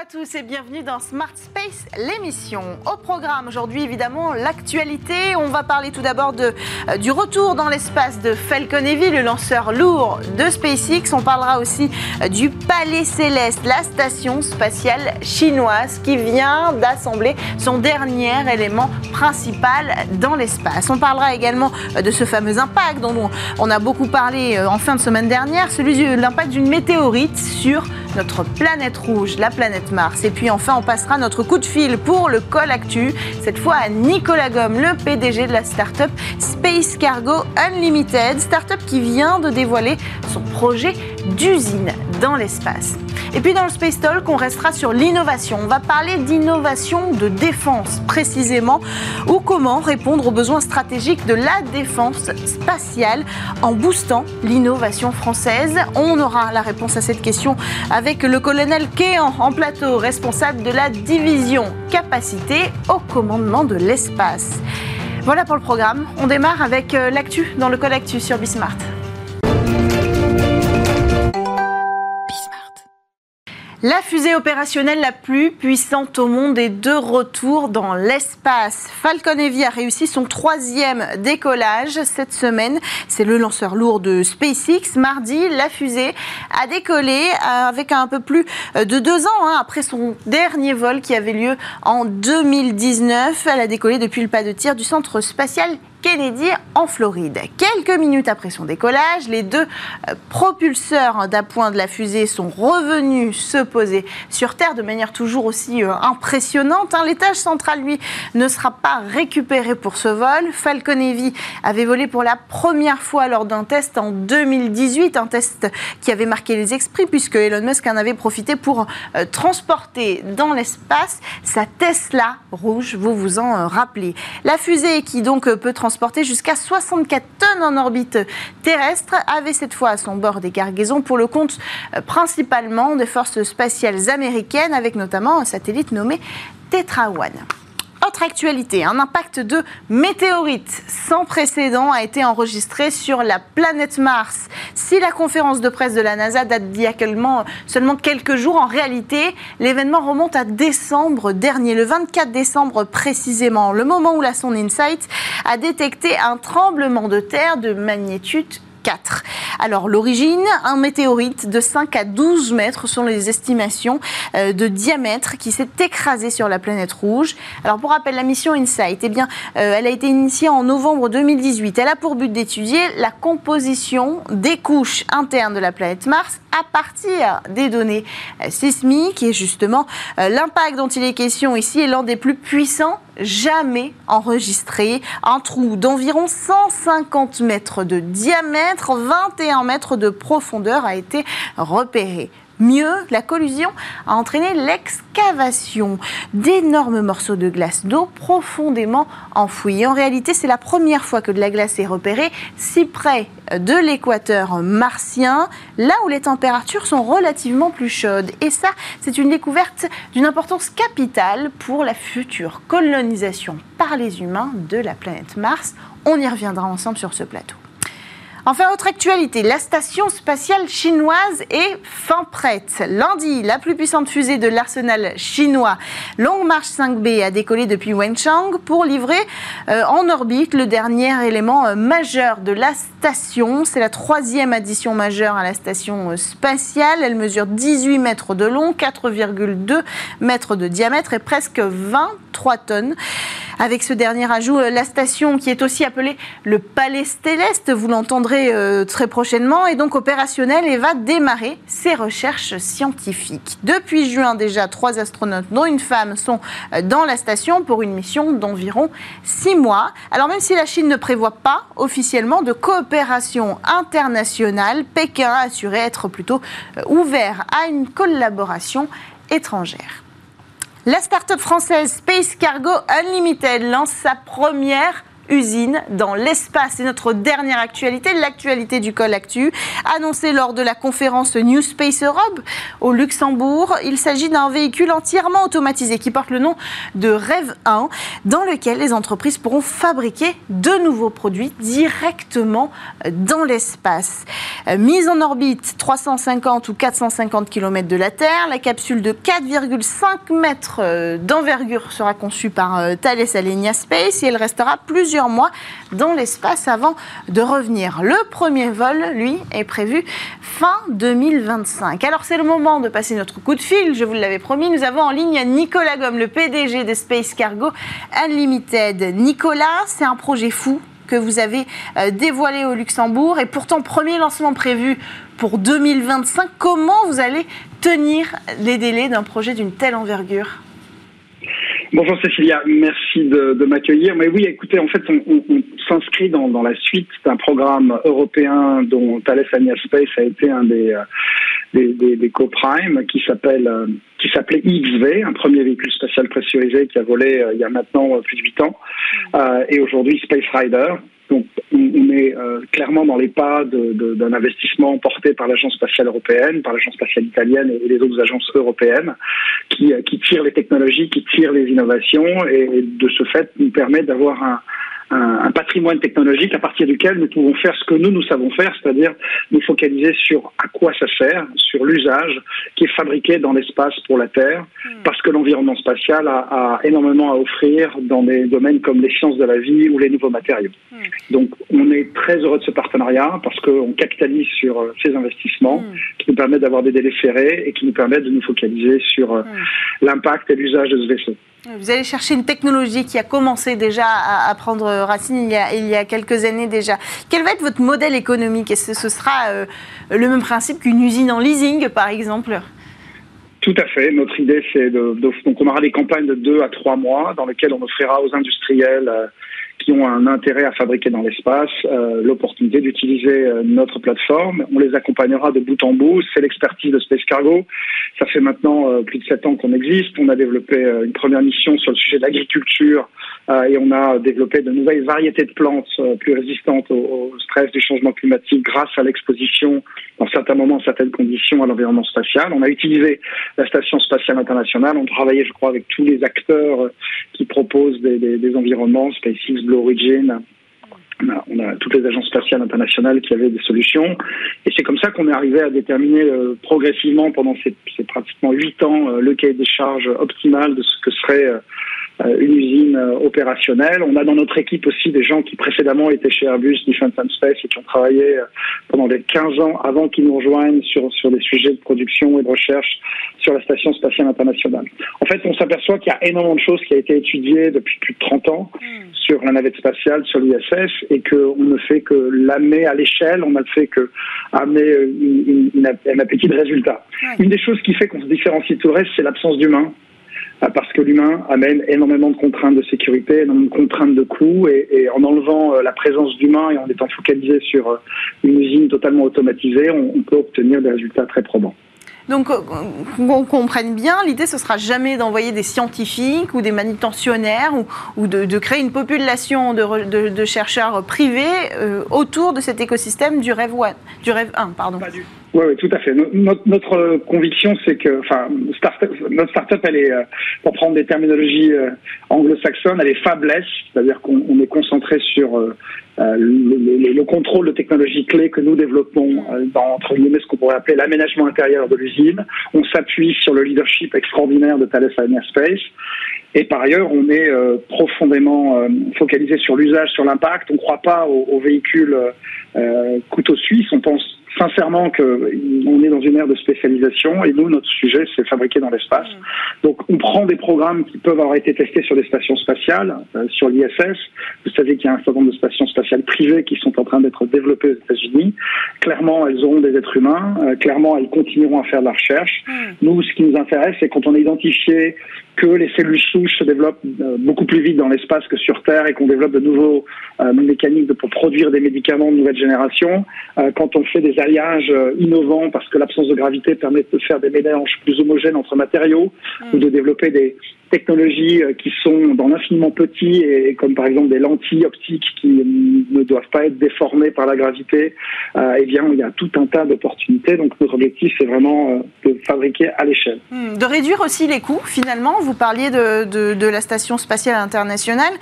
à tous et bienvenue dans Smart Space, l'émission. Au programme aujourd'hui, évidemment, l'actualité. On va parler tout d'abord de, euh, du retour dans l'espace de Falcon Heavy, le lanceur lourd de SpaceX. On parlera aussi euh, du Palais Céleste, la station spatiale chinoise qui vient d'assembler son dernier élément principal dans l'espace. On parlera également euh, de ce fameux impact dont on a beaucoup parlé en fin de semaine dernière, celui de l'impact d'une météorite sur notre planète rouge, la planète Mars. Et puis enfin, on passera notre coup de fil pour le col actu, cette fois à Nicolas Gomme, le PDG de la start-up Space Cargo Unlimited, start-up qui vient de dévoiler son projet d'usine dans l'espace. Et puis dans le Space Talk, on restera sur l'innovation. On va parler d'innovation de défense précisément, ou comment répondre aux besoins stratégiques de la défense spatiale en boostant l'innovation française. On aura la réponse à cette question avec le colonel Kéan en plateau, responsable de la division capacité au commandement de l'espace. Voilà pour le programme. On démarre avec euh, l'actu dans le code actu sur Bismart. La fusée opérationnelle la plus puissante au monde est de retour dans l'espace. Falcon Heavy a réussi son troisième décollage cette semaine. C'est le lanceur lourd de SpaceX. Mardi, la fusée a décollé avec un peu plus de deux ans hein, après son dernier vol qui avait lieu en 2019. Elle a décollé depuis le pas de tir du centre spatial Kennedy en Floride. Quelques minutes après son décollage, les deux euh, propulseurs d'appoint de la fusée sont revenus se poser sur Terre de manière toujours aussi euh, impressionnante. Hein. L'étage central, lui, ne sera pas récupéré pour ce vol. Falcon Heavy avait volé pour la première fois lors d'un test en 2018, un test qui avait marqué les esprits puisque Elon Musk en avait profité pour euh, transporter dans l'espace sa Tesla rouge, vous vous en rappelez. La fusée qui donc peut transporter transporter jusqu'à 64 tonnes en orbite terrestre, avait cette fois à son bord des cargaisons pour le compte euh, principalement des forces spatiales américaines, avec notamment un satellite nommé Tetra One. Autre actualité, un impact de météorite sans précédent a été enregistré sur la planète Mars. Si la conférence de presse de la NASA date d'il y a seulement quelques jours, en réalité, l'événement remonte à décembre dernier, le 24 décembre précisément, le moment où la sonde InSight a détecté un tremblement de terre de magnitude 4. Alors l'origine, un météorite de 5 à 12 mètres sont les estimations euh, de diamètre qui s'est écrasé sur la planète rouge. Alors pour rappel, la mission InSight, eh bien, euh, elle a été initiée en novembre 2018. Elle a pour but d'étudier la composition des couches internes de la planète Mars à partir des données euh, sismiques et justement l'impact dont il est question ici est l'un des plus puissants jamais enregistré. Un trou d'environ 150 mètres de diamètre, 21 mètres de profondeur a été repéré. Mieux, la collusion a entraîné l'excavation d'énormes morceaux de glace d'eau profondément enfouis. En réalité, c'est la première fois que de la glace est repérée si près de l'équateur martien, là où les températures sont relativement plus chaudes. Et ça, c'est une découverte d'une importance capitale pour la future colonisation par les humains de la planète Mars. On y reviendra ensemble sur ce plateau. Enfin, autre actualité, la station spatiale chinoise est fin prête. Lundi, la plus puissante fusée de l'arsenal chinois, Long March 5B, a décollé depuis Wenchang pour livrer euh, en orbite le dernier élément euh, majeur de la station. C'est la troisième addition majeure à la station euh, spatiale. Elle mesure 18 mètres de long, 4,2 mètres de diamètre et presque 23 tonnes. Avec ce dernier ajout, la station qui est aussi appelée le Palais Céleste, vous l'entendrez euh, très prochainement, est donc opérationnelle et va démarrer ses recherches scientifiques. Depuis juin déjà, trois astronautes, dont une femme, sont euh, dans la station pour une mission d'environ six mois. Alors même si la Chine ne prévoit pas officiellement de coopération internationale, Pékin a assuré être plutôt ouvert à une collaboration étrangère. La start-up française Space Cargo Unlimited lance sa première usine dans l'espace. C'est notre dernière actualité, l'actualité du Col Actu, annoncée lors de la conférence New Space Europe au Luxembourg. Il s'agit d'un véhicule entièrement automatisé qui porte le nom de Rêve 1, dans lequel les entreprises pourront fabriquer de nouveaux produits directement dans l'espace. Mise en orbite 350 ou 450 km de la Terre, la capsule de 4,5 mètres d'envergure sera conçue par euh, Thales Alenia Space et elle restera plusieurs mois dans l'espace avant de revenir. Le premier vol, lui, est prévu fin 2025. Alors c'est le moment de passer notre coup de fil, je vous l'avais promis. Nous avons en ligne Nicolas Gomme, le PDG de Space Cargo Unlimited. Nicolas, c'est un projet fou que vous avez euh, dévoilé au Luxembourg et pourtant premier lancement prévu pour 2025. Comment vous allez tenir les délais d'un projet d'une telle envergure? Bonjour Cécilia, merci de, m'accueillir. Mais oui, écoutez, en fait, on, s'inscrit dans, la suite d'un programme européen dont Thales Alenia Space a été un des, euh, des, des, co-prime qui s'appelle euh, qui s'appelait XV, un premier véhicule spatial pressurisé qui a volé euh, il y a maintenant plus de 8 ans, et aujourd'hui Space Rider, donc, on est euh, clairement dans les pas d'un investissement porté par l'Agence spatiale européenne, par l'Agence spatiale italienne et les autres agences européennes, qui, euh, qui tirent les technologies, qui tirent les innovations, et de ce fait nous permet d'avoir un, un, patrimoine technologique à partir duquel nous pouvons faire ce que nous, nous savons faire, c'est-à-dire nous focaliser sur à quoi ça sert, sur l'usage qui est fabriqué dans l'espace pour la Terre, hmm. parce que l'environnement spatial a, énormément à offrir dans des domaines comme les sciences de la vie ou les nouveaux matériaux. Hmm. Donc on est très heureux de ce partenariat parce qu'on capitalise sur euh, ces investissements hmm. qui nous permettent d'avoir des délais ferrés et qui nous permettent de nous focaliser sur euh, l'impact et l'usage de ce vaisseau. Vous allez chercher une technologie qui a commencé déjà à, prendre racine il y, a, quelques années déjà. Quel va être votre modèle économique? Est-ce que ce sera euh, le même principe qu'une usine en leasing, par exemple? Tout à fait. Notre idée, c'est de, donc on aura des campagnes de deux à trois mois dans lesquelles on offrira aux industriels euh, qui ont un intérêt à fabriquer dans l'espace euh, l'opportunité d'utiliser euh, notre plateforme. On les accompagnera de bout en bout. C'est l'expertise de Space Cargo. Ça fait maintenant euh, plus de sept ans qu'on existe. On a développé une première mission sur le sujet de l'agriculture et on a développé de nouvelles variétés de plantes plus résistantes au, stress du changement climatique grâce à l'exposition, dans certains moments, certaines conditions, à l'environnement spatial. On a utilisé la Station spatiale internationale. On travaillait, je crois, avec tous les acteurs qui proposent des, environnements, SpaceX, Blue Origin. On a, toutes les agences spatiales internationales qui avaient des solutions. Et c'est comme ça qu'on est arrivé à déterminer euh, progressivement pendant ces, pratiquement huit ans euh, le cahier des charges optimal de ce que serait euh, une usine euh, opérationnelle. On a dans notre équipe aussi des gens qui précédemment étaient chez Airbus, Defense and Space et qui ont travaillé euh, pendant les 15 ans avant qu'ils nous rejoignent sur, sur des sujets de production et de recherche sur la Station spatiale internationale. En fait, on s'aperçoit qu'il y a énormément de choses qui ont été étudiées depuis plus de 30 ans hmm. sur la navette spatiale, sur l'ISS, et qu'on ne fait que l'amener à l'échelle, on ne fait que amener un appétit de résultats. Une des choses qui fait qu'on se différencie de tout le reste, c'est l'absence d'humain. Ah, parce que l'humain amène énormément de contraintes de sécurité, énormément de contraintes de coûts, et, en enlevant euh, la présence d'humain et en étant focalisé sur euh, une usine totalement automatisée, on, peut obtenir des résultats très probants. Donc, euh, qu'on comprenne bien, l'idée, ce sera jamais d'envoyer des scientifiques ou des manutentionnaires ou, de, créer une population de, chercheurs privés autour de cet écosystème du rêve, 1. Du rêve 1 pardon. Oui, oui, tout à fait. Notre, notre conviction, c'est que, enfin, notre start-up, elle est, euh, pour prendre des terminologies euh, anglo-saxonnes, elle est fabless, c'est-à-dire qu'on est concentré sur euh, le, le, contrôle de technologies clés que nous développons dans, entre guillemets, ce qu'on pourrait appeler l'aménagement intérieur de l'usine. On s'appuie sur le leadership extraordinaire de Thales Alenia Space. Et par ailleurs, on est profondément focalisé sur l'usage, sur l'impact. On ne croit pas aux, aux véhicules couteau suisse. On pense sincèrement qu'on est dans une ère de spécialisation et nous, notre sujet, c'est fabriquer dans l'espace. Mm. Donc, on prend des programmes qui peuvent avoir été testés sur des stations spatiales, euh, sur l'ISS. Vous savez qu'il y a un certain nombre de stations spatiales privées qui sont en train d'être développées aux États-Unis. Clairement, elles auront des êtres humains. Euh, clairement, elles continueront à faire de la recherche. Mm. Nous, ce qui nous intéresse, c'est quand on a identifié que les cellules souches se développent euh, beaucoup plus vite dans l'espace que sur Terre et qu'on développe de nouveaux euh, mécaniques pour produire des médicaments de nouvelle génération, euh, quand on fait des alliages innovants parce que l'absence de gravité permet de faire des mélanges plus homogènes entre matériaux ou de développer des, technologies euh, qui sont dans l'infiniment petits et comme par exemple des lentilles optiques qui ne doivent pas être déformées par la gravité, euh, eh bien il y a tout un tas d'opportunités. Donc notre objectif c'est vraiment euh, de fabriquer à l'échelle. Hmm, de réduire aussi les coûts finalement. Vous parliez de, la station spatiale internationale,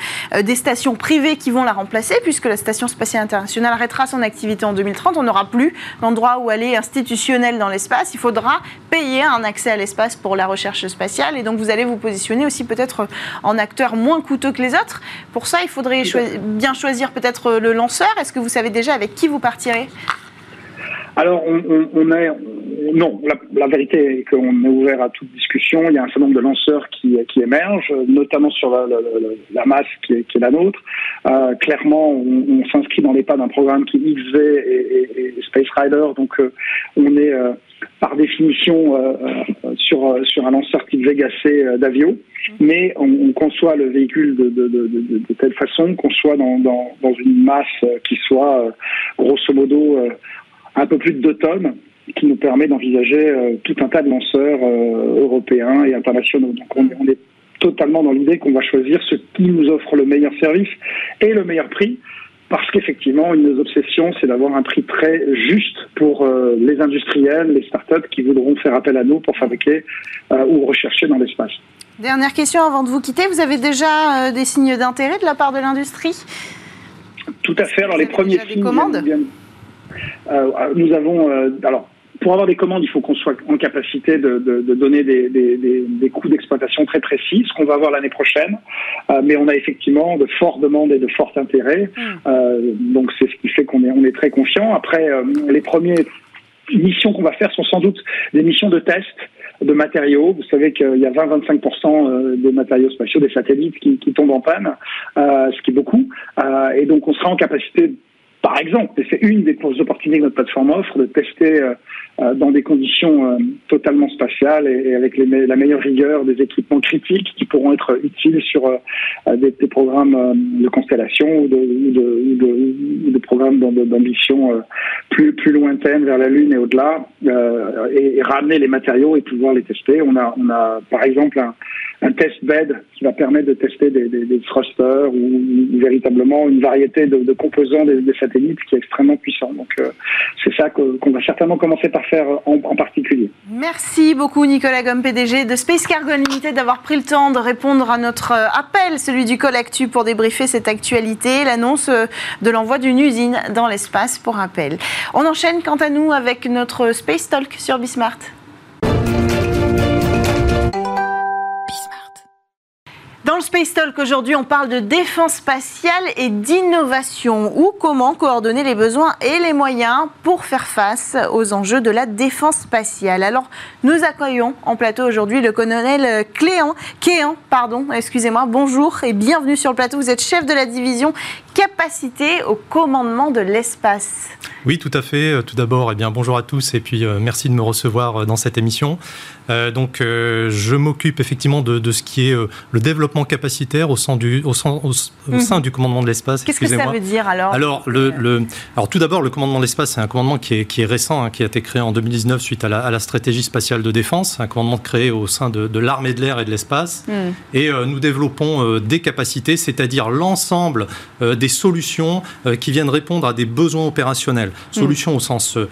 des stations privées qui vont la remplacer puisque la station spatiale internationale arrêtera son activité en 2030. On n'aura plus d'endroit où aller institutionnel dans l'espace. Il faudra payer un accès à l'espace pour la recherche spatiale et donc vous allez vous positionner aussi peut-être en acteur moins coûteux que les autres. Pour ça, il faudrait bien choisir peut-être le lanceur. Est-ce que vous savez déjà avec qui vous partirez? Alors, on, est non. La, vérité est qu'on est ouvert à toute discussion. Il y a un certain nombre de lanceurs qui, émergent, notamment sur la, masse qui est, la nôtre. Euh, clairement, on, s'inscrit dans les pas d'un programme qui est XV et, Space Rider, donc euh, on est euh, par définition sur, sur un lanceur type Vega C d'Avio, mais on, conçoit le véhicule de, telle façon qu'on soit dans, dans, une masse qui soit grosso modo un peu plus de 2 tonnes qui nous permet d'envisager euh, tout un tas de lanceurs euh, européens et internationaux. Donc on, est totalement dans l'idée qu'on va choisir ce qui nous offre le meilleur service et le meilleur prix parce qu'effectivement, une de nos obsessions, c'est d'avoir un prix très juste pour euh, les industriels, les startups qui voudront faire appel à nous pour fabriquer ou rechercher dans l'espace. Dernière question avant de vous quitter. Vous avez déjà des signes d'intérêt de la part de l'industrie? Tout à fait. Alors les premiers signes commandes? euh, nous avons euh, alors pour avoir des commandes, il faut qu'on soit en capacité de, donner des, coûts d'exploitation très précis, ce qu'on va avoir l'année prochaine. Euh, mais on a effectivement de fortes demandes et de forts intérêts. Mm. donc c'est ce qui fait qu'on est, on est très confiant. Après, les premières missions qu'on va faire sont sans doute des missions de test de matériaux. Vous savez qu'il y a 20-25% des matériaux spatiaux, des satellites qui, qui tombent en panne, ce qui est beaucoup. et donc on sera en capacité par exemple, et c'est une des opportunités que notre plateforme offre, de tester euh, euh, dans des conditions euh, totalement spatiales et, avec la meilleure rigueur des équipements critiques qui pourront être utiles sur des, programmes de constellation ou de, de, programmes d'ambition plus, plus lointaines vers la Lune et au-delà, et, ramener les matériaux et pouvoir les tester. On a, on a par exemple un, un test bed qui va permettre de tester des, thrusters ou, véritablement une variété de, composants des, satellites qui est extrêmement puissant. Donc euh, c'est ça qu'on va certainement commencer par faire en, particulier. Merci beaucoup Nicolas Gomme, PDG de Space Cargo Unlimited, d'avoir pris le temps de répondre à notre euh, appel, celui du Colactu, pour débriefer cette actualité, l'annonce euh, de l'envoi d'une usine dans l'espace pour rappel. On enchaîne quant à nous avec notre Space Talk sur Bismart. Aujourd'hui, on parle de défense spatiale et d'innovation ou comment coordonner les besoins et les moyens pour faire face aux enjeux de la défense spatiale? Alors, nous accueillons en plateau aujourd'hui le colonel Cléan, Kéan, pardon, excusez-moi. Bonjour et bienvenue sur le plateau. Vous êtes chef de la division capacité au commandement de l'espace. Oui, tout à fait. Euh, tout d'abord, eh bien, bonjour à tous et puis euh, merci de me recevoir euh, dans cette émission. Donc, je m'occupe effectivement de, ce qui est le développement capacitaire au sein du, au sein, au, mhm. sein du commandement de l'espace. Qu'est-ce que ça veut dire alors alors, le, le, alors, tout d'abord, le commandement de l'espace, c'est un commandement qui est, qui est récent, hein, qui a été créé en 2019 suite à la, à la, stratégie spatiale de défense, un commandement créé au sein de, de l'armée de l'air et de l'espace. Mhm. Et nous développons des capacités, c'est-à-dire l'ensemble des solutions euh, qui viennent répondre à des besoins opérationnels. Solutions au sens euh,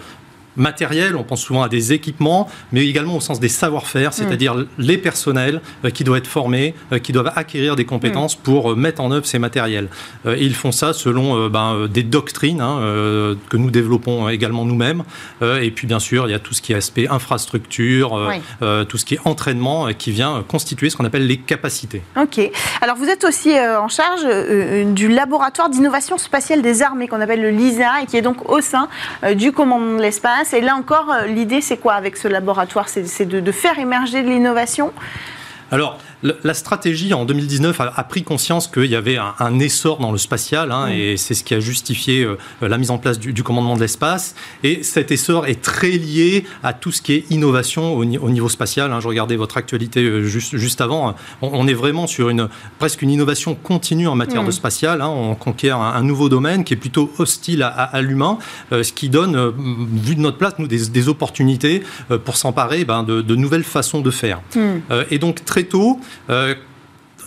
matériel, on pense souvent à des équipements, mais également au sens des savoir-faire, c'est-à-dire mm. les personnels euh, qui doivent être formés, euh, qui doivent acquérir des compétences mm. pour euh, mettre en œuvre ces matériels. et ils font ça selon ben, des doctrines hein, que nous développons également nous-mêmes. et puis bien sûr, il y a tout ce qui est aspect infrastructure, tout ce qui est entraînement qui vient constituer ce qu'on appelle les capacités. Ok. Alors vous êtes aussi en charge du laboratoire d'innovation spatiale des armées qu'on appelle le LISA et qui est donc au sein du commandement de l'espace et là encore, euh, l'idée, c'est quoi avec ce laboratoire? C'est de, faire émerger de l'innovation? Alors, la stratégie en 2019 a, pris conscience qu'il y avait un, essor dans le spatial, hein, et c'est ce qui a justifié euh, la mise en place du, commandement de l'espace. Et cet essor est très lié à tout ce qui est innovation au, niveau spatial. Hein. Je regardais votre actualité euh, juste, juste avant. On, est vraiment sur une, presque une innovation continue en matière de spatial. Hein. On conquiert un, nouveau domaine qui est plutôt hostile à, l'humain, euh, ce qui donne, vu de notre place, nous, des, opportunités pour s'emparer ben, de, nouvelles façons de faire. Hmm. et donc, très tôt,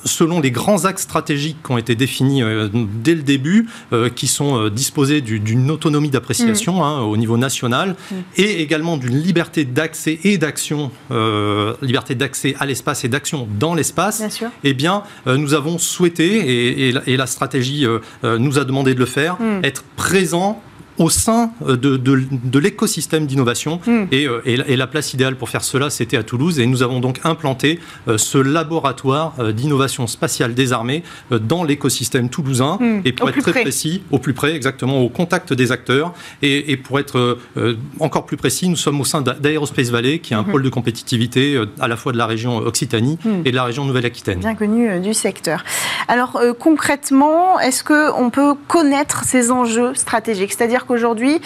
selon les grands axes stratégiques qui ont été définis euh, dès le début, euh, qui sont disposés d'une autonomie d'appréciation mm. hein, au niveau national mm. et également d'une liberté d'accès et d'action, liberté d'accès à l'espace et d'action dans l'espace, eh bien, nous avons souhaité, et, la, stratégie nous a demandé de le faire, mm. être présent au sein euh, de, de, l'écosystème d'innovation. Hmm. Euh, et, la place idéale pour faire cela, c'était à Toulouse. Et nous avons donc implanté euh, ce laboratoire d'innovation spatiale des armées dans l'écosystème toulousain. Hmm. Et pour être très précis, au plus près, exactement, au contact des acteurs. Et, pour être encore plus précis, nous sommes au sein d'Aerospace Valley, qui est un hmm. pôle de compétitivité à la fois de la région Occitanie et de la région Nouvelle-Aquitaine. Bien connu du secteur. Alors concrètement, est-ce qu'on peut connaître ces enjeux stratégiques? C'est-à-dire Aujourd'hui,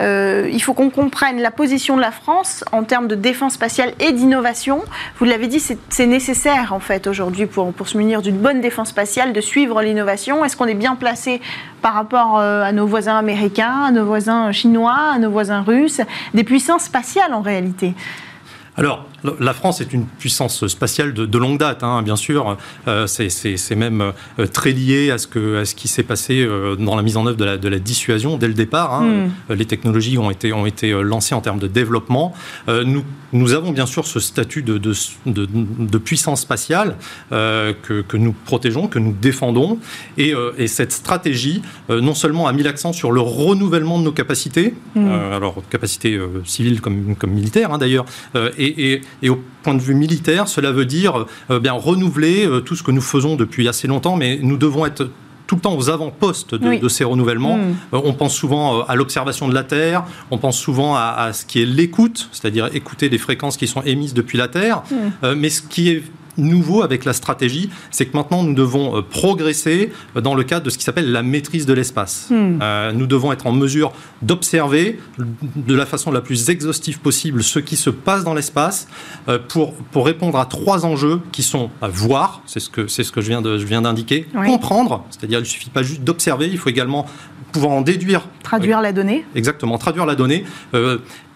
euh, il faut qu'on comprenne la position de la France en termes de défense spatiale et d'innovation. Vous l'avez dit, c'est nécessaire en fait aujourd'hui pour, pour se munir d'une bonne défense spatiale, de suivre l'innovation. Est-ce qu'on est bien placé par rapport euh, à nos voisins américains, à nos voisins chinois, à nos voisins russes, des puissances spatiales en réalité alors, la France est une puissance spatiale de, longue date, hein, bien sûr. Euh, c'est même euh, très lié à ce, que, à ce qui s'est passé euh, dans la mise en œuvre de la, de la dissuasion dès le départ. Hein. Hmm. Les technologies ont été, ont été lancées en termes de développement. nous, nous avons bien sûr ce statut de, de, de puissance spatiale que, que, nous protégeons, que nous défendons. Et, et cette stratégie, non seulement a mis l'accent sur le renouvellement de nos capacités, hmm. alors capacités civiles comme, comme militaires hein, d'ailleurs, et, et et au point de vue militaire, cela veut dire euh, bien renouveler euh, tout ce que nous faisons depuis assez longtemps, mais nous devons être tout le temps aux avant-postes de, ces renouvellements. Hmm. Euh, on pense souvent à l'observation de la Terre, on pense souvent à, ce qui est l'écoute, c'est-à-dire écouter les fréquences qui sont émises depuis la Terre. Hmm. mais ce qui est nouveau avec la stratégie, c'est que maintenant nous devons euh, progresser euh, dans le cadre de ce qui s'appelle la maîtrise de l'espace. Hmm. Euh, nous devons être en mesure d'observer de la façon la plus exhaustive possible ce qui se passe dans l'espace pour, pour répondre à trois enjeux qui sont voir, c'est ce que, c'est ce que je viens, de, je viens d'indiquer, comprendre, c'est-à-dire il ne suffit pas juste d'observer, il faut également pouvoir en déduire. Traduire la donnée. Exactement, traduire la donnée,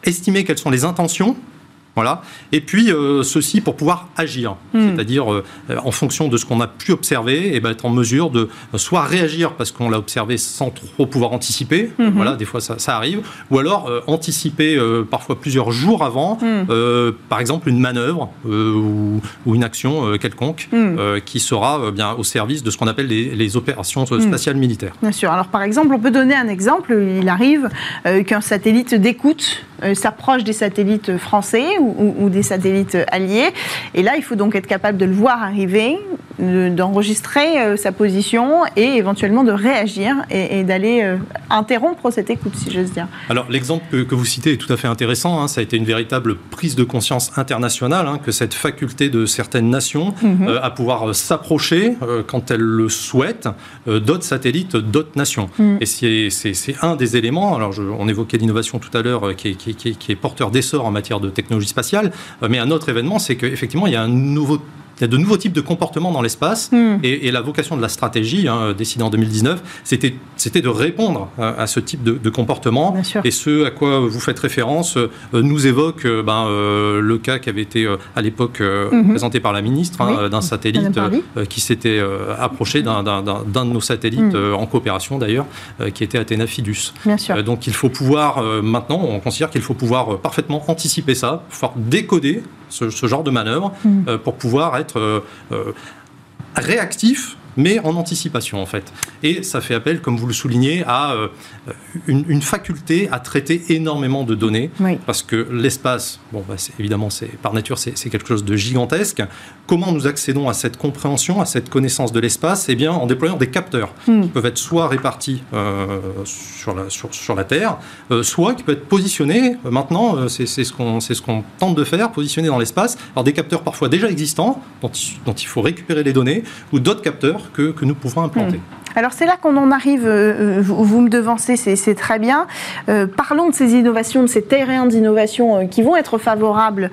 estimer quelles sont les intentions voilà. Et puis, euh, ceci pour pouvoir agir. Hmm. C'est-à-dire, euh, en fonction de ce qu'on a pu observer, et eh ben, être en mesure de soit réagir parce qu'on l'a observé sans trop pouvoir anticiper. Hmm. Voilà, des fois, ça, arrive. Ou alors, euh, anticiper parfois plusieurs jours avant, hmm. par exemple, une manœuvre ou, une action quelconque qui sera bien au service de ce qu'on appelle les, opérations spatiales militaires. Bien sûr. Alors, par exemple, on peut donner un exemple. Il arrive qu'un satellite d'écoute s'approche des satellites français ou, des satellites alliés. Et là, il faut donc être capable de le voir arriver, d'enregistrer euh, sa position et éventuellement de réagir et, d'aller euh, interrompre cette écoute, si j'ose dire. Alors, l'exemple que, vous citez est tout à fait intéressant. Hein. Ça a été une véritable prise de conscience internationale hein, que cette faculté de certaines nations mhm. euh, à pouvoir s'approcher, quand elles le souhaitent, d'autres satellites, d'autres nations. Mhm. Et c'est un des éléments. Alors, on évoquait l'innovation tout à l'heure qui, qui, est porteur d'essor en matière de technologie spatiale. Mais un autre événement, c'est qu'effectivement, il y a un nouveau il y a de nouveaux types de comportements dans l'espace hmm. et, la vocation de la stratégie hein, décidée en 2019, c'était, de répondre à, ce type de, comportement. Et ce à quoi vous faites référence euh, nous évoque euh, ben, le cas qui avait été à l'époque mhm. présenté par la ministre hein, d'un satellite qui s'était approché d'un, de nos satellites hmm. en coopération d'ailleurs, qui était Athéna Fidus. donc il faut pouvoir, maintenant, on considère qu'il faut pouvoir parfaitement anticiper ça, pouvoir décoder ce, genre de manœuvre mm. euh, pour pouvoir être euh, euh, réactif mais en anticipation en fait. Et ça fait appel, comme vous le soulignez, à une, faculté à traiter énormément de données, parce que l'espace, bon, bah, évidemment, c'est par nature, c'est quelque chose de gigantesque. Comment nous accédons à cette compréhension, à cette connaissance de l'espace? Eh bien, en déployant des capteurs hmm. qui peuvent être soit répartis sur, la, sur, la Terre, soit qui peuvent être positionnés. maintenant, c'est ce qu'on ce qu'on tente de faire, positionner dans l'espace. Alors des capteurs parfois déjà existants, dont, il faut récupérer les données, ou d'autres capteurs que, nous pouvons implanter. Hmm. Alors c'est là qu'on en arrive, euh, euh, vous, me devancez, c'est très bien. Euh, parlons de ces innovations, de ces terrains d'innovation qui vont être favorables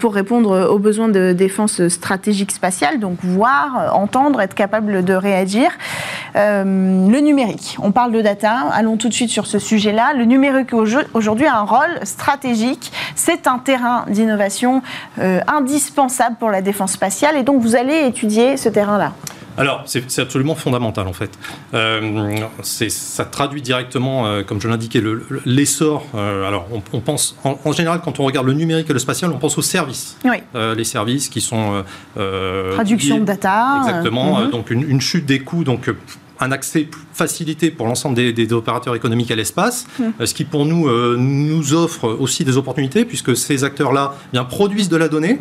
pour répondre aux besoins de défense stratégique spatiale, donc voir, entendre, être capable de réagir. le numérique, on parle de data, allons tout de suite sur ce sujet-là. Le numérique aujourd'hui a un rôle stratégique, c'est un terrain d'innovation indispensable pour la défense spatiale et donc vous allez étudier ce terrain-là. Alors, c'est absolument fondamental en fait. Euh, ça traduit directement, euh, comme je l'indiquais, l'essor. Euh, alors, on, pense, en, général, quand on regarde le numérique et le spatial, on pense aux services. Oui. les services qui sont. Traduction de data. Exactement. Mhm. Donc, une, chute des coûts. Donc, un accès facilité pour l'ensemble des, opérateurs économiques à l'espace, mhm. ce qui pour nous nous offre aussi des opportunités puisque ces acteurs-là bien produisent de la donnée,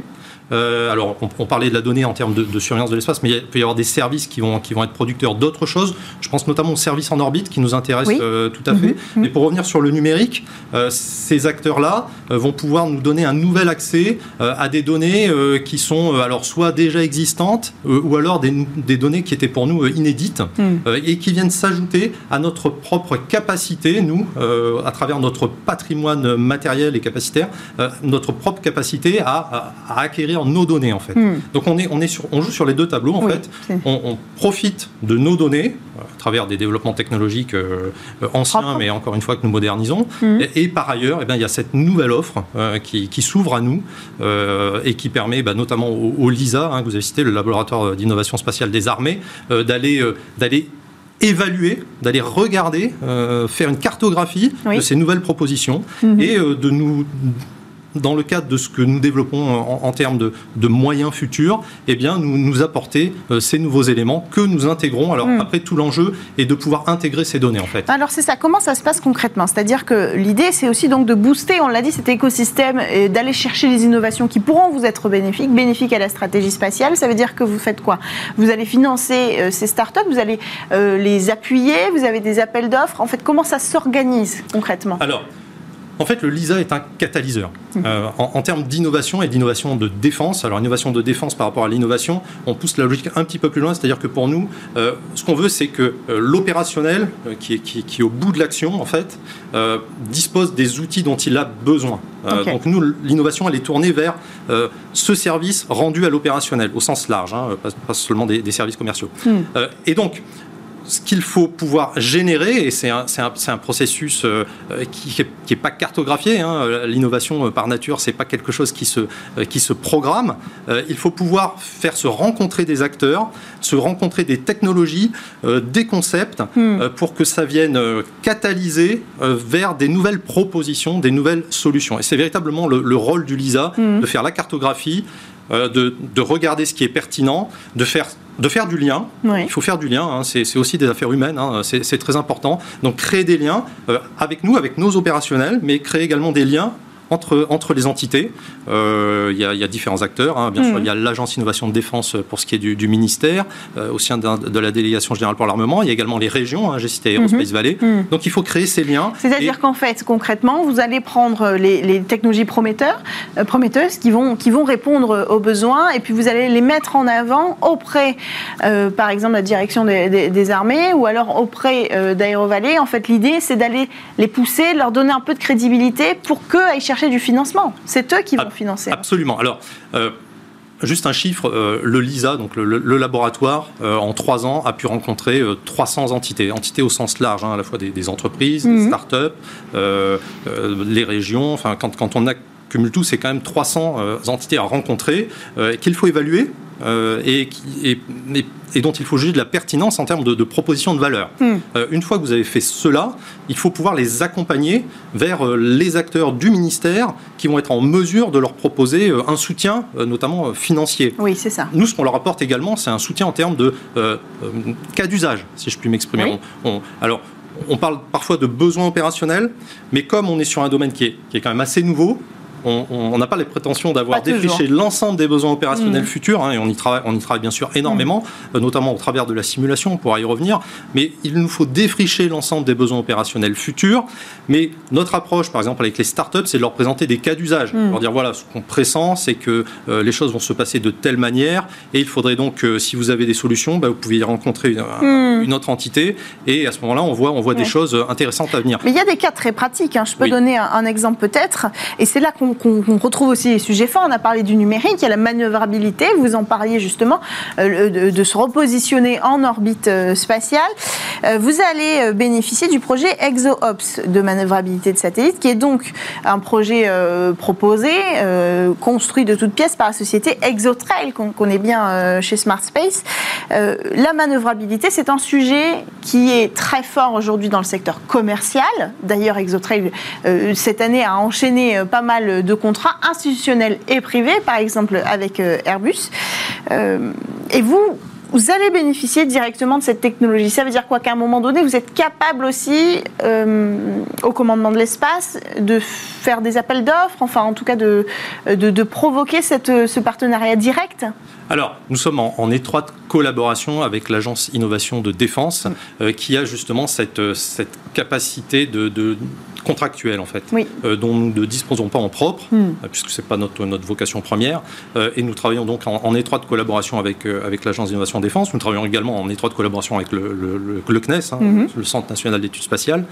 euh, alors, on, parlait de la donnée en termes de, surveillance de l'espace, mais il peut y avoir des services qui vont, qui vont être producteurs d'autres choses. Je pense notamment aux services en orbite qui nous intéressent euh, tout à fait. Mais mhm. pour revenir sur le numérique, euh, ces acteurs-là vont pouvoir nous donner un nouvel accès à des données qui sont alors soit déjà existantes ou alors des, données qui étaient pour nous inédites mhm. et qui viennent s'ajouter à notre propre capacité, nous, à travers notre patrimoine matériel et capacitaire, notre propre capacité à acquérir nos données en fait. Hmm. Donc on, est, on, est sur, on joue sur les deux tableaux en fait. On, profite de nos données euh, à travers des développements technologiques euh, euh, anciens, mais encore une fois que nous modernisons. Hmm. Et, par ailleurs, eh bien, il y a cette nouvelle offre qui, qui s'ouvre à nous et qui permet bah, notamment au, LISA, hein, que vous avez cité, le laboratoire d'innovation spatiale des armées, d'aller d'aller évaluer, d'aller regarder, faire une cartographie de ces nouvelles propositions hmm. et de nous dans le cadre de ce que nous développons en, termes de, moyens futurs, eh bien, nous, nous apporter euh, ces nouveaux éléments que nous intégrons. Alors, hmm. après, tout l'enjeu est de pouvoir intégrer ces données, en fait. Alors, c'est ça. Comment ça se passe concrètement? C'est-à-dire que l'idée, c'est aussi donc de booster, on l'a dit, cet écosystème et d'aller chercher les innovations qui pourront vous être bénéfiques, bénéfiques à la stratégie spatiale. Ça veut dire que vous faites quoi? Vous allez financer euh, ces startups, vous allez euh, les appuyer, vous avez des appels d'offres. En fait, comment ça s'organise concrètement? Alors, en fait, le LISA est un catalyseur. Mmh. Euh, en, termes d'innovation et d'innovation de défense, alors innovation de défense par rapport à l'innovation, on pousse la logique un petit peu plus loin, c'est-à-dire que pour nous, euh, ce qu'on veut, c'est que euh, l'opérationnel, qui, est, qui, est au bout de l'action, en fait, dispose des outils dont il a besoin. Donc nous, l'innovation, elle est tournée vers ce service rendu à l'opérationnel, au sens large, hein, pas, seulement des, services commerciaux. Mmh. et donc, ce qu'il faut pouvoir générer, et c'est un, un, processus euh, qui n'est pas cartographié, hein, l'innovation euh, par nature, c'est pas quelque chose qui se, euh, qui se programme, il faut pouvoir faire se rencontrer des acteurs, se rencontrer des technologies, des concepts, hmm. pour que ça vienne catalyser vers des nouvelles propositions, des nouvelles solutions. Et c'est véritablement le, rôle du LISA, hmm. de faire la cartographie, de, de regarder ce qui est pertinent, de faire de faire du lien. Il faut faire du lien, hein. c'est aussi des affaires humaines, hein. c'est très important. Donc créer des liens euh, avec nous, avec nos opérationnels, mais créer également des liens entre, entre les entités. Euh, il y, a différents acteurs. Hein. Bien sûr, il y a l'Agence Innovation de Défense pour ce qui est du, ministère, euh, au sein de la Délégation Générale pour l'Armement. Il y a également les régions, hein, j'ai cité Aerospace mhm. Valley. Mhm. Donc il faut créer ces liens. C'est-à-dire qu'en fait, concrètement, vous allez prendre les, technologies prometteurs, euh, prometteuses qui vont, qui vont répondre aux besoins et puis vous allez les mettre en avant auprès, par exemple, de la direction des, armées ou alors auprès d'Aérovalley. En fait, l'idée, c'est d'aller les pousser, leur donner un peu de crédibilité pour qu'eux aillent chercher du financement. C'est eux qui vont financer. Absolument. Alors, euh, Juste un chiffre, euh, le LISA, donc le, laboratoire, euh, en trois ans, a pu rencontrer 300 entités, entités au sens large, hein, à la fois des, entreprises, des mhm. start-up, les régions. Enfin, quand, quand on accumule tout, c'est quand même 300 entités à rencontrer qu'il faut évaluer et, et, et, dont il faut juger de la pertinence en termes de, de proposition de valeur. Hmm. une fois que vous avez fait cela, il faut pouvoir les accompagner vers les acteurs du ministère qui vont être en mesure de leur proposer un soutien, notamment financier. Oui, c'est ça. Nous, ce qu'on leur apporte également, c'est un soutien en termes de cas d'usage, si je puis m'exprimer. alors, on parle parfois de besoins opérationnels, mais comme on est sur un domaine qui est, qui est quand même assez nouveau, on n'a pas les prétentions d'avoir défriché l'ensemble des besoins opérationnels mm. futurs, hein, et on y, travaille, on y travaille bien sûr énormément, mm. euh, notamment au travers de la simulation, on pourra y revenir, mais il nous faut défricher l'ensemble des besoins opérationnels futurs. Mais notre approche, par exemple, avec les startups, c'est de leur présenter des cas d'usage, mm. leur dire voilà, ce qu'on pressent, c'est que euh, les choses vont se passer de telle manière, et il faudrait donc, que si vous avez des solutions, bah, vous pouvez y rencontrer une, autre entité, et à ce moment-là, on voit, on voit des choses intéressantes à venir. Mais il y a des cas très pratiques, hein. je peux donner un, un exemple peut-être, et c'est là qu'on qu'on retrouve aussi les sujets forts. On a parlé du numérique, il y a la manœuvrabilité. Vous en parliez justement euh, de, se repositionner en orbite euh, spatiale. Euh, vous allez bénéficier du projet ExoOps de manœuvrabilité de satellite, qui est donc un projet proposé, construit de toutes pièces par la société ExoTrail, qu'on connaît bien chez Smart Space. la manœuvrabilité, c'est un sujet qui est très fort aujourd'hui dans le secteur commercial. D'ailleurs, ExoTrail, cette année, a enchaîné pas mal de contrats institutionnels et privés, par exemple avec euh, Airbus. Euh, et vous, vous allez bénéficier directement de cette technologie. Ça veut dire quoi Qu'à un moment donné, vous êtes capable aussi, euh, au commandement de l'espace, de faire des appels d'offres, enfin en tout cas de, provoquer ce partenariat direct? Alors, nous sommes en, étroite collaboration avec l'Agence Innovation de Défense, mm. qui a justement cette, cette capacité de, de contractuelle en fait, euh, dont nous ne disposons pas en propre, hmm. euh, puisque ce n'est pas notre, notre vocation première. Euh, et nous travaillons donc en, étroite collaboration avec, avec l'Agence d'innovation défense. Nous travaillons également en étroite collaboration avec le, le, CNES, hein, hmm. le Centre national d'études spatiales.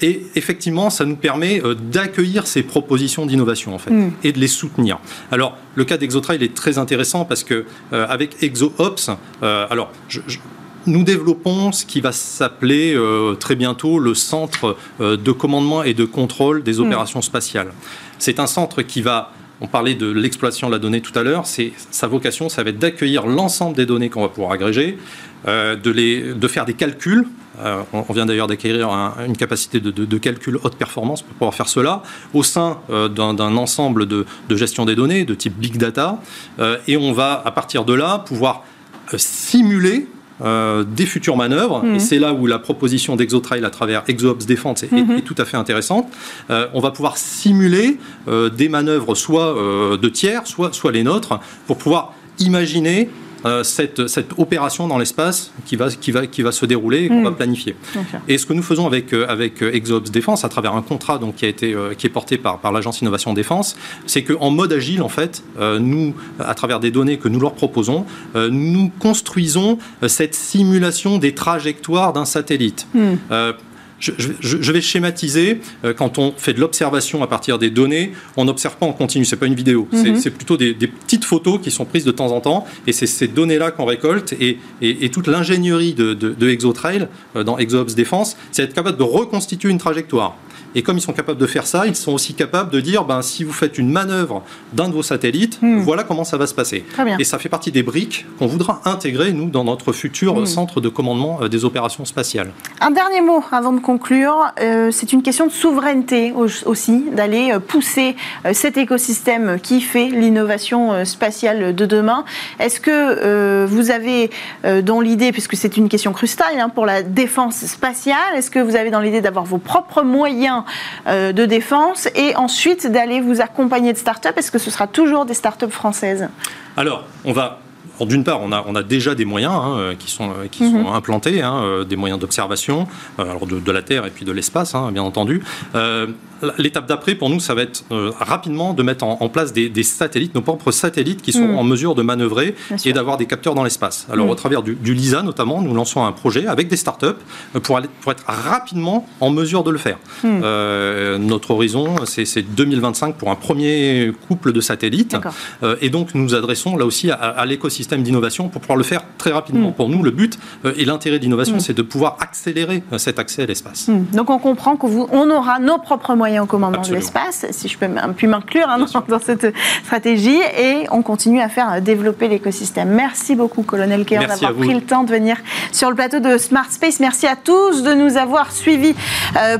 Et effectivement, ça nous permet d'accueillir ces propositions d'innovation en fait hmm. et de les soutenir. Alors, le cas d'ExoTrail est très intéressant parce que avec ExoOps, alors je, nous développons ce qui va s'appeler euh, très bientôt le centre euh, de commandement et de contrôle des hmm. opérations spatiales. C'est un centre qui va on parlait de l'exploitation de la donnée tout à l'heure. C'est sa vocation, ça va être d'accueillir l'ensemble des données qu'on va pouvoir agréger, euh, de, les, de faire des calculs. On, vient d'ailleurs d'acquérir une capacité de, calcul haute performance pour pouvoir faire cela au sein d'un ensemble de, de, gestion des données de type big data. et on va à partir de là pouvoir simuler euh, des futures manœuvres, et mhm. c'est là où la proposition d'ExoTrail à travers ExoOps Défense est, mhm. tout à fait intéressante. Euh, on va pouvoir simuler euh, des manœuvres soit de tiers, soit, soit les nôtres, pour pouvoir imaginer euh, cette, cette, opération dans l'espace qui va, qui, va, qui va se dérouler et qu'on va hmm. planifier. Et ce que nous faisons avec, euh, avec euh, ExoOps Défense, à travers un contrat donc, qui, a été, qui est porté par, par l'Agence Innovation Défense, c'est qu'en mode agile, en fait, nous, à travers des données que nous leur proposons, nous construisons cette simulation des trajectoires d'un satellite. Hmm je, vais schématiser. Euh, quand on fait de l'observation à partir des données, on n'observe pas en continu. C'est pas une vidéo. C'est mhm. plutôt des, petites photos qui sont prises de temps en temps. Et c'est ces données-là qu'on récolte. Et, toute l'ingénierie de, de, ExoTrail euh, dans ExoOps Défense, c'est être capable de reconstituer une trajectoire. Et comme ils sont capables de faire ça, ils sont aussi capables de dire ben, si vous faites une manœuvre d'un de vos satellites, hmm. voilà comment ça va se passer. Et ça fait partie des briques qu'on voudra intégrer, nous, dans notre futur hmm. centre de commandement euh, des opérations spatiales. Un dernier mot avant de conclure. Euh, c'est une question de souveraineté aussi, d'aller euh, pousser cet écosystème qui fait l'innovation spatiale de demain. Est-ce que vous avez dans l'idée, puisque c'est une question cruciale hein, pour la défense spatiale, est-ce que vous avez dans l'idée d'avoir vos propres moyens euh, de défense et ensuite d'aller vous accompagner de start-up Est-ce que ce sera toujours des start-up françaises? Alors, on va d'une part, on a, on a, déjà des moyens hein, euh, qui, sont, euh, sont mhm. implantés, hein, des moyens d'observation, alors de, la Terre et puis de l'espace, hein, bien entendu. L'étape d'après, pour nous, ça va être euh, rapidement de mettre en, place des, satellites, nos propres satellites qui sont mm. en mesure de manœuvrer et d'avoir des capteurs dans l'espace. Alors, mm. au travers du, LISA notamment, nous lançons un projet avec des startups euh, pour, aller, pour être rapidement en mesure de le faire. Euh, notre horizon, c'est 2025 pour un premier couple de satellites. et donc, nous nous adressons là aussi à, l'écosystème écosystème d'innovation pour pouvoir le faire très rapidement. Mm. Pour nous, le but et l'intérêt d'innovation, mm. c'est de pouvoir accélérer cet accès à l'espace. Mm. Donc on comprend qu'on aura nos propres moyens au commandement de l'espace, si je peux m'inclure hein, dans, cette stratégie, et on continue à faire développer l'écosystème. Merci beaucoup, colonel Kéan, d'avoir pris le temps de venir sur le plateau de Smart Space. Merci à tous de nous avoir suivis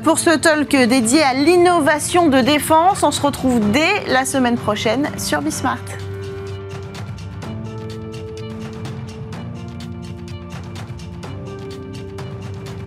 pour ce talk dédié à l'innovation de défense. On se retrouve dès la semaine prochaine sur Bismart.